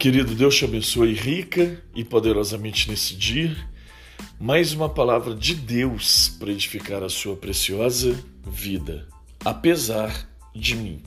Querido Deus te abençoe rica e poderosamente nesse dia. Mais uma palavra de Deus para edificar a sua preciosa vida, apesar de mim.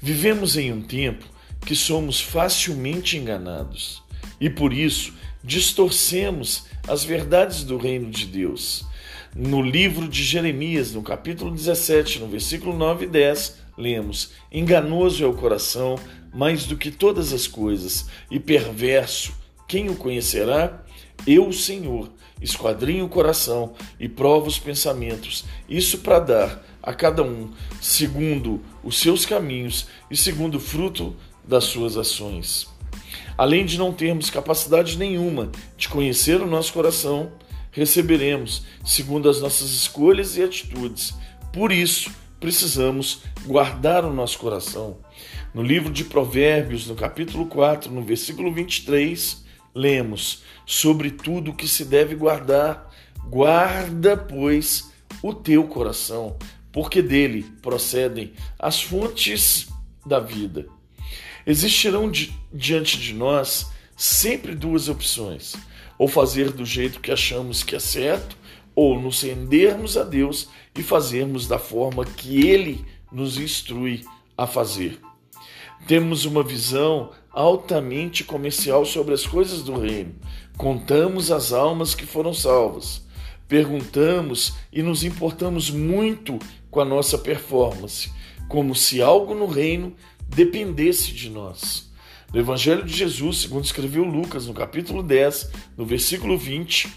Vivemos em um tempo que somos facilmente enganados e por isso distorcemos as verdades do reino de Deus. No livro de Jeremias, no capítulo 17, no versículo 9 e 10, lemos: Enganoso é o coração mais do que todas as coisas, e perverso, quem o conhecerá? Eu, Senhor, esquadrinho o coração e provo os pensamentos, isso para dar a cada um segundo os seus caminhos e segundo o fruto das suas ações. Além de não termos capacidade nenhuma de conhecer o nosso coração, receberemos segundo as nossas escolhas e atitudes. Por isso, precisamos guardar o nosso coração. No livro de Provérbios, no capítulo 4, no versículo 23, lemos: Sobre tudo que se deve guardar, guarda, pois, o teu coração, porque dele procedem as fontes da vida. Existirão di diante de nós sempre duas opções: ou fazer do jeito que achamos que é certo, ou nos rendermos a Deus e fazermos da forma que Ele nos instrui a fazer. Temos uma visão altamente comercial sobre as coisas do reino. Contamos as almas que foram salvas. Perguntamos e nos importamos muito com a nossa performance, como se algo no reino dependesse de nós. No Evangelho de Jesus, segundo escreveu Lucas, no capítulo 10, no versículo 20,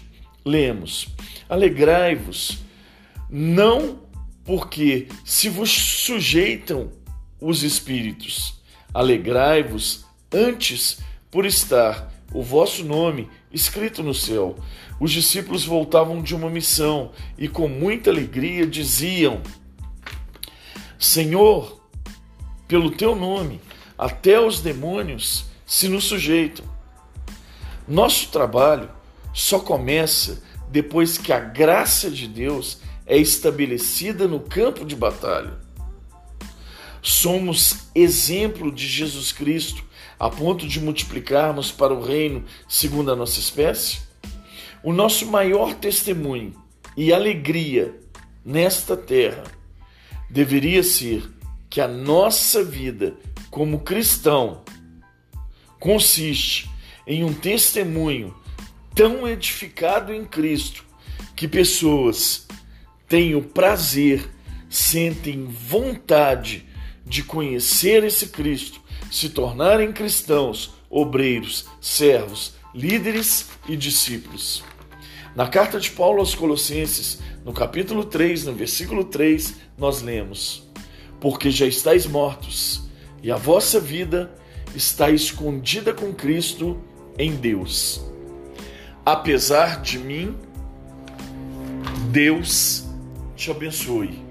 lemos: Alegrai-vos, não porque se vos sujeitam os espíritos, alegrai-vos antes por estar o vosso nome escrito no céu. Os discípulos voltavam de uma missão e com muita alegria diziam: Senhor, pelo teu nome, até os demônios se nos sujeitam. Nosso trabalho só começa depois que a graça de Deus é estabelecida no campo de batalha. Somos exemplo de Jesus Cristo a ponto de multiplicarmos para o reino segundo a nossa espécie? O nosso maior testemunho e alegria nesta terra deveria ser que a nossa vida como cristão consiste em um testemunho tão edificado em Cristo que pessoas têm o prazer, sentem vontade de conhecer esse Cristo, se tornarem cristãos, obreiros, servos, líderes e discípulos. Na carta de Paulo aos Colossenses, no capítulo 3, no versículo 3, nós lemos: Porque já estáis mortos, e a vossa vida está escondida com Cristo em Deus apesar de mim, Deus te abençoe.